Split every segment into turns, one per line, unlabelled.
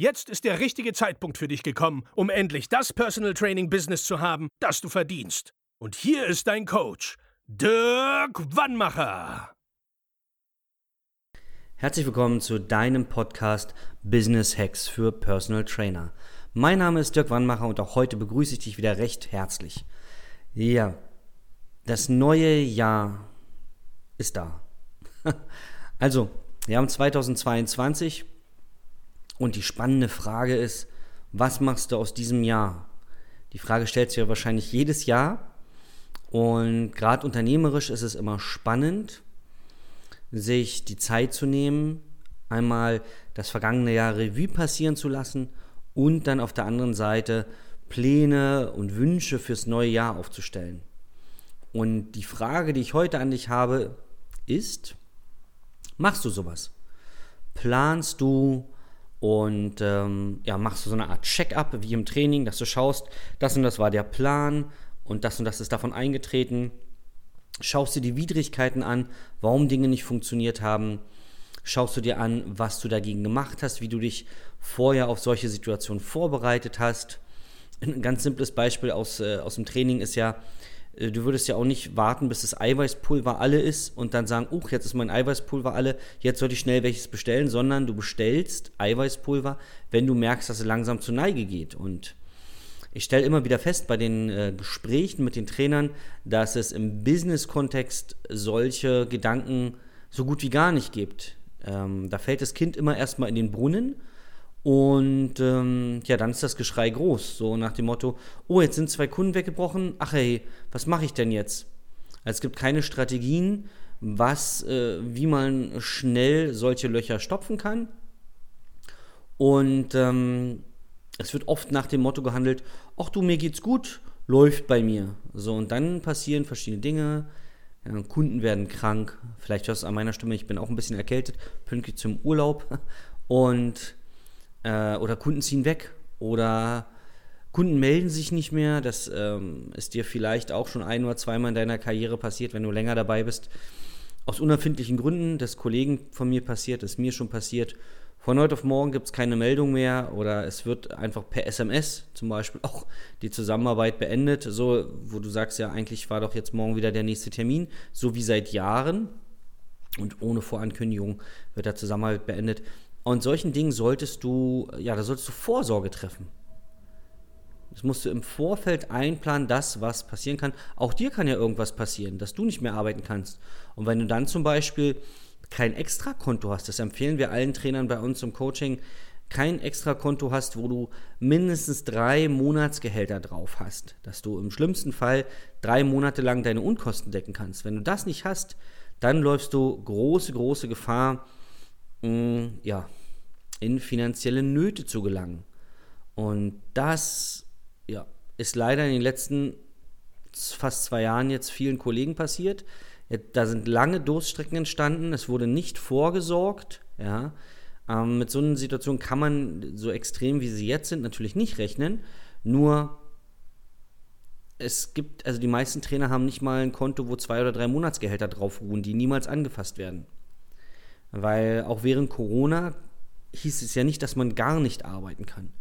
Jetzt ist der richtige Zeitpunkt für dich gekommen, um endlich das Personal Training Business zu haben, das du verdienst. Und hier ist dein Coach, Dirk Wannmacher.
Herzlich willkommen zu deinem Podcast Business Hacks für Personal Trainer. Mein Name ist Dirk Wannmacher und auch heute begrüße ich dich wieder recht herzlich. Ja, das neue Jahr ist da. Also, wir haben 2022 und die spannende Frage ist, was machst du aus diesem Jahr? Die Frage stellt sich ja wahrscheinlich jedes Jahr und gerade unternehmerisch ist es immer spannend, sich die Zeit zu nehmen, einmal das vergangene Jahr Revue passieren zu lassen und dann auf der anderen Seite Pläne und Wünsche fürs neue Jahr aufzustellen. Und die Frage, die ich heute an dich habe, ist, machst du sowas? Planst du und ähm, ja, machst du so eine Art Check-up wie im Training, dass du schaust, das und das war der Plan und das und das ist davon eingetreten. Schaust dir die Widrigkeiten an, warum Dinge nicht funktioniert haben schaust du dir an, was du dagegen gemacht hast, wie du dich vorher auf solche Situationen vorbereitet hast. Ein ganz simples Beispiel aus, äh, aus dem Training ist ja, du würdest ja auch nicht warten, bis das Eiweißpulver alle ist und dann sagen, uch, jetzt ist mein Eiweißpulver alle, jetzt sollte ich schnell welches bestellen, sondern du bestellst Eiweißpulver, wenn du merkst, dass es langsam zur Neige geht. Und ich stelle immer wieder fest bei den äh, Gesprächen mit den Trainern, dass es im Business-Kontext solche Gedanken so gut wie gar nicht gibt. Ähm, da fällt das Kind immer erstmal in den Brunnen und ähm, ja, dann ist das Geschrei groß. So nach dem Motto, oh, jetzt sind zwei Kunden weggebrochen, ach hey, was mache ich denn jetzt? Also es gibt keine Strategien, was, äh, wie man schnell solche Löcher stopfen kann. Und ähm, es wird oft nach dem Motto gehandelt, ach du, mir geht's gut, läuft bei mir. So, und dann passieren verschiedene Dinge. Kunden werden krank. Vielleicht hörst du an meiner Stimme, ich bin auch ein bisschen erkältet, pünktlich zum Urlaub. Und, äh, oder Kunden ziehen weg. Oder Kunden melden sich nicht mehr. Das ähm, ist dir vielleicht auch schon ein oder zweimal in deiner Karriere passiert, wenn du länger dabei bist. Aus unerfindlichen Gründen, das Kollegen von mir passiert, das ist mir schon passiert. Von heute auf morgen gibt es keine Meldung mehr oder es wird einfach per SMS zum Beispiel auch die Zusammenarbeit beendet, so wo du sagst, ja, eigentlich war doch jetzt morgen wieder der nächste Termin, so wie seit Jahren und ohne Vorankündigung wird der Zusammenarbeit beendet. Und solchen Dingen solltest du, ja, da solltest du Vorsorge treffen. Das musst du im Vorfeld einplanen, das, was passieren kann. Auch dir kann ja irgendwas passieren, dass du nicht mehr arbeiten kannst. Und wenn du dann zum Beispiel kein Extrakonto hast, das empfehlen wir allen Trainern bei uns im Coaching, kein Extrakonto hast, wo du mindestens drei Monatsgehälter drauf hast, dass du im schlimmsten Fall drei Monate lang deine Unkosten decken kannst. Wenn du das nicht hast, dann läufst du große, große Gefahr, mh, mm, ja, in finanzielle Nöte zu gelangen. Und das ja, ist leider in den letzten fast zwei Jahren jetzt vielen Kollegen passiert. Da sind lange Durststrecken entstanden, es wurde nicht vorgesorgt. Ja. Ähm, mit so einer Situation kann man so extrem, wie sie jetzt sind, natürlich nicht rechnen. Nur es gibt, also die meisten Trainer haben nicht mal ein Konto, wo zwei oder drei Monatsgehälter drauf ruhen, die niemals angefasst werden. Weil auch während Corona hieß es ja nicht, dass man gar nicht arbeiten kann,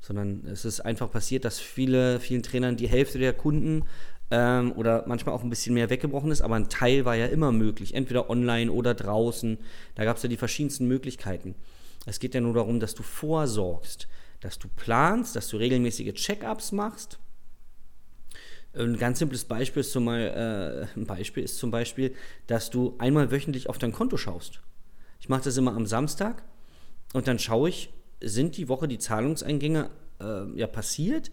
sondern es ist einfach passiert, dass viele, vielen Trainern die Hälfte der Kunden ähm, oder manchmal auch ein bisschen mehr weggebrochen ist, aber ein Teil war ja immer möglich, entweder online oder draußen. Da gab es ja die verschiedensten Möglichkeiten. Es geht ja nur darum, dass du vorsorgst, dass du planst, dass du regelmäßige Check-ups machst. Ein ganz simples Beispiel ist, zum, äh, Beispiel ist zum Beispiel, dass du einmal wöchentlich auf dein Konto schaust. Ich mache das immer am Samstag und dann schaue ich, sind die Woche die Zahlungseingänge äh, ja passiert,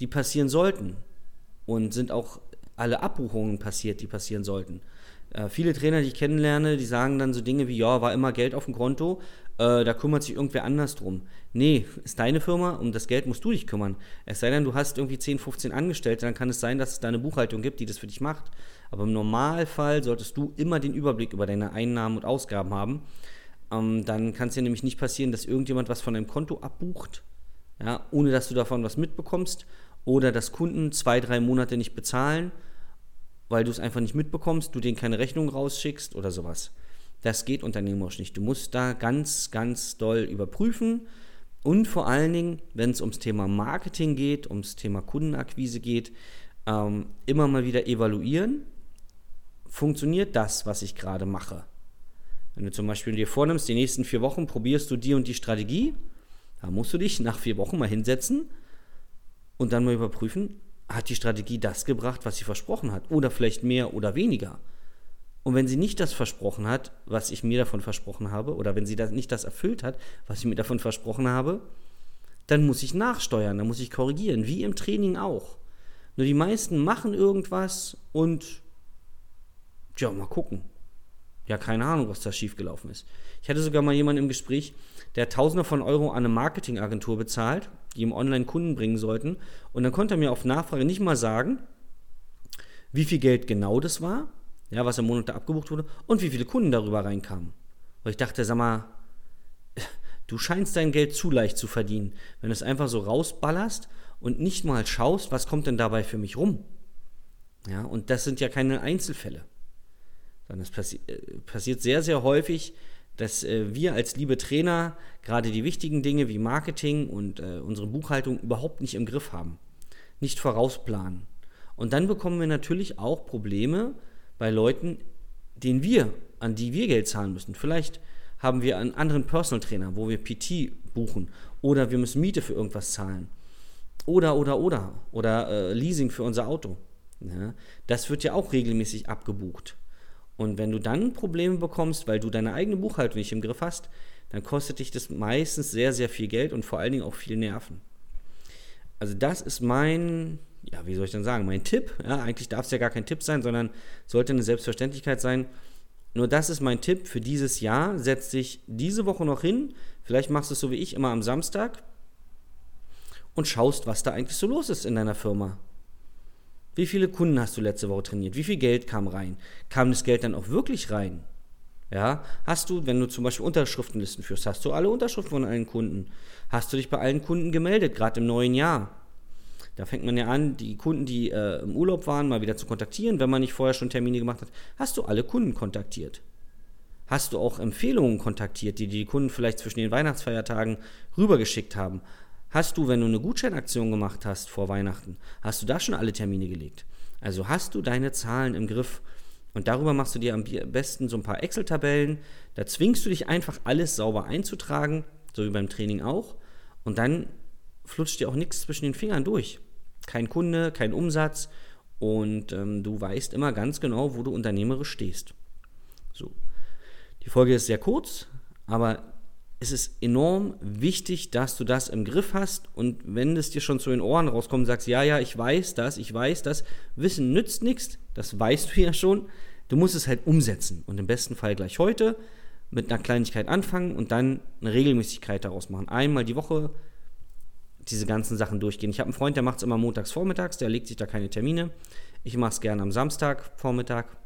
die passieren sollten und sind auch alle Abbuchungen passiert, die passieren sollten. Äh, viele Trainer, die ich kennenlerne, die sagen dann so Dinge wie, ja, war immer Geld auf dem Konto, äh, da kümmert sich irgendwer anders drum. Nee, ist deine Firma, um das Geld musst du dich kümmern. Es sei denn, du hast irgendwie 10, 15 Angestellte, dann kann es sein, dass es da eine Buchhaltung gibt, die das für dich macht. Aber im Normalfall solltest du immer den Überblick über deine Einnahmen und Ausgaben haben. Ähm, dann kann es ja nämlich nicht passieren, dass irgendjemand was von deinem Konto abbucht, ja, ohne dass du davon was mitbekommst. Oder dass Kunden zwei, drei Monate nicht bezahlen, weil du es einfach nicht mitbekommst, du denen keine Rechnung rausschickst oder sowas. Das geht unternehmerisch nicht. Du musst da ganz, ganz doll überprüfen. Und vor allen Dingen, wenn es ums Thema Marketing geht, ums Thema Kundenakquise geht, ähm, immer mal wieder evaluieren. Funktioniert das, was ich gerade mache? Wenn du zum Beispiel dir vornimmst, die nächsten vier Wochen probierst du die und die Strategie, dann musst du dich nach vier Wochen mal hinsetzen und dann mal überprüfen, hat die Strategie das gebracht, was sie versprochen hat? Oder vielleicht mehr oder weniger? Und wenn sie nicht das versprochen hat, was ich mir davon versprochen habe, oder wenn sie das nicht das erfüllt hat, was ich mir davon versprochen habe, dann muss ich nachsteuern, dann muss ich korrigieren, wie im Training auch. Nur die meisten machen irgendwas und ja, mal gucken. Ja, keine Ahnung, was da schiefgelaufen ist. Ich hatte sogar mal jemanden im Gespräch, der Tausende von Euro an eine Marketingagentur bezahlt, die ihm online Kunden bringen sollten. Und dann konnte er mir auf Nachfrage nicht mal sagen, wie viel Geld genau das war, ja, was im Monat da abgebucht wurde und wie viele Kunden darüber reinkamen. Weil ich dachte, sag mal, du scheinst dein Geld zu leicht zu verdienen, wenn du es einfach so rausballerst und nicht mal schaust, was kommt denn dabei für mich rum. Ja, und das sind ja keine Einzelfälle. Sondern es passi äh, passiert sehr, sehr häufig, dass äh, wir als liebe Trainer gerade die wichtigen Dinge wie Marketing und äh, unsere Buchhaltung überhaupt nicht im Griff haben, nicht vorausplanen. Und dann bekommen wir natürlich auch Probleme, bei Leuten, denen wir, an die wir Geld zahlen müssen. Vielleicht haben wir einen anderen Personal Trainer, wo wir PT buchen oder wir müssen Miete für irgendwas zahlen. Oder, oder, oder. Oder äh, Leasing für unser Auto. Ja, das wird ja auch regelmäßig abgebucht. Und wenn du dann Probleme bekommst, weil du deine eigene Buchhaltung nicht im Griff hast, dann kostet dich das meistens sehr, sehr viel Geld und vor allen Dingen auch viel Nerven. Also das ist mein ja, wie soll ich denn sagen, mein Tipp, ja, eigentlich darf es ja gar kein Tipp sein, sondern sollte eine Selbstverständlichkeit sein. Nur das ist mein Tipp für dieses Jahr. Setz dich diese Woche noch hin. Vielleicht machst du es so wie ich immer am Samstag und schaust, was da eigentlich so los ist in deiner Firma. Wie viele Kunden hast du letzte Woche trainiert? Wie viel Geld kam rein? Kam das Geld dann auch wirklich rein? Ja, hast du, wenn du zum Beispiel Unterschriftenlisten führst, hast du alle Unterschriften von allen Kunden? Hast du dich bei allen Kunden gemeldet, gerade im neuen Jahr? Da fängt man ja an, die Kunden, die äh, im Urlaub waren, mal wieder zu kontaktieren. Wenn man nicht vorher schon Termine gemacht hat, hast du alle Kunden kontaktiert. Hast du auch Empfehlungen kontaktiert, die die Kunden vielleicht zwischen den Weihnachtsfeiertagen rübergeschickt haben? Hast du, wenn du eine Gutscheinaktion gemacht hast vor Weihnachten, hast du da schon alle Termine gelegt? Also hast du deine Zahlen im Griff und darüber machst du dir am besten so ein paar Excel-Tabellen. Da zwingst du dich einfach alles sauber einzutragen, so wie beim Training auch. Und dann flutscht dir auch nichts zwischen den Fingern durch. Kein Kunde, kein Umsatz und ähm, du weißt immer ganz genau, wo du unternehmerisch stehst. So. Die Folge ist sehr kurz, aber es ist enorm wichtig, dass du das im Griff hast und wenn es dir schon zu den Ohren rauskommt sagst, ja, ja, ich weiß das, ich weiß das, Wissen nützt nichts, das weißt du ja schon, du musst es halt umsetzen und im besten Fall gleich heute mit einer Kleinigkeit anfangen und dann eine Regelmäßigkeit daraus machen. Einmal die Woche diese ganzen Sachen durchgehen. Ich habe einen Freund, der macht es immer montags vormittags, der legt sich da keine Termine. Ich mache es gerne am Samstag Vormittag.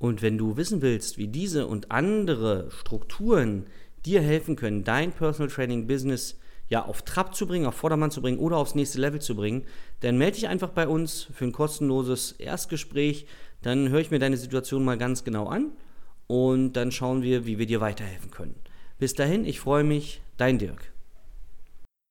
Und wenn du wissen willst, wie diese und andere Strukturen dir helfen können, dein Personal Training Business ja auf Trab zu bringen, auf Vordermann zu bringen oder aufs nächste Level zu bringen, dann melde dich einfach bei uns für ein kostenloses Erstgespräch. Dann höre ich mir deine Situation mal ganz genau an und dann schauen wir, wie wir dir weiterhelfen können. Bis dahin, ich freue mich, dein Dirk.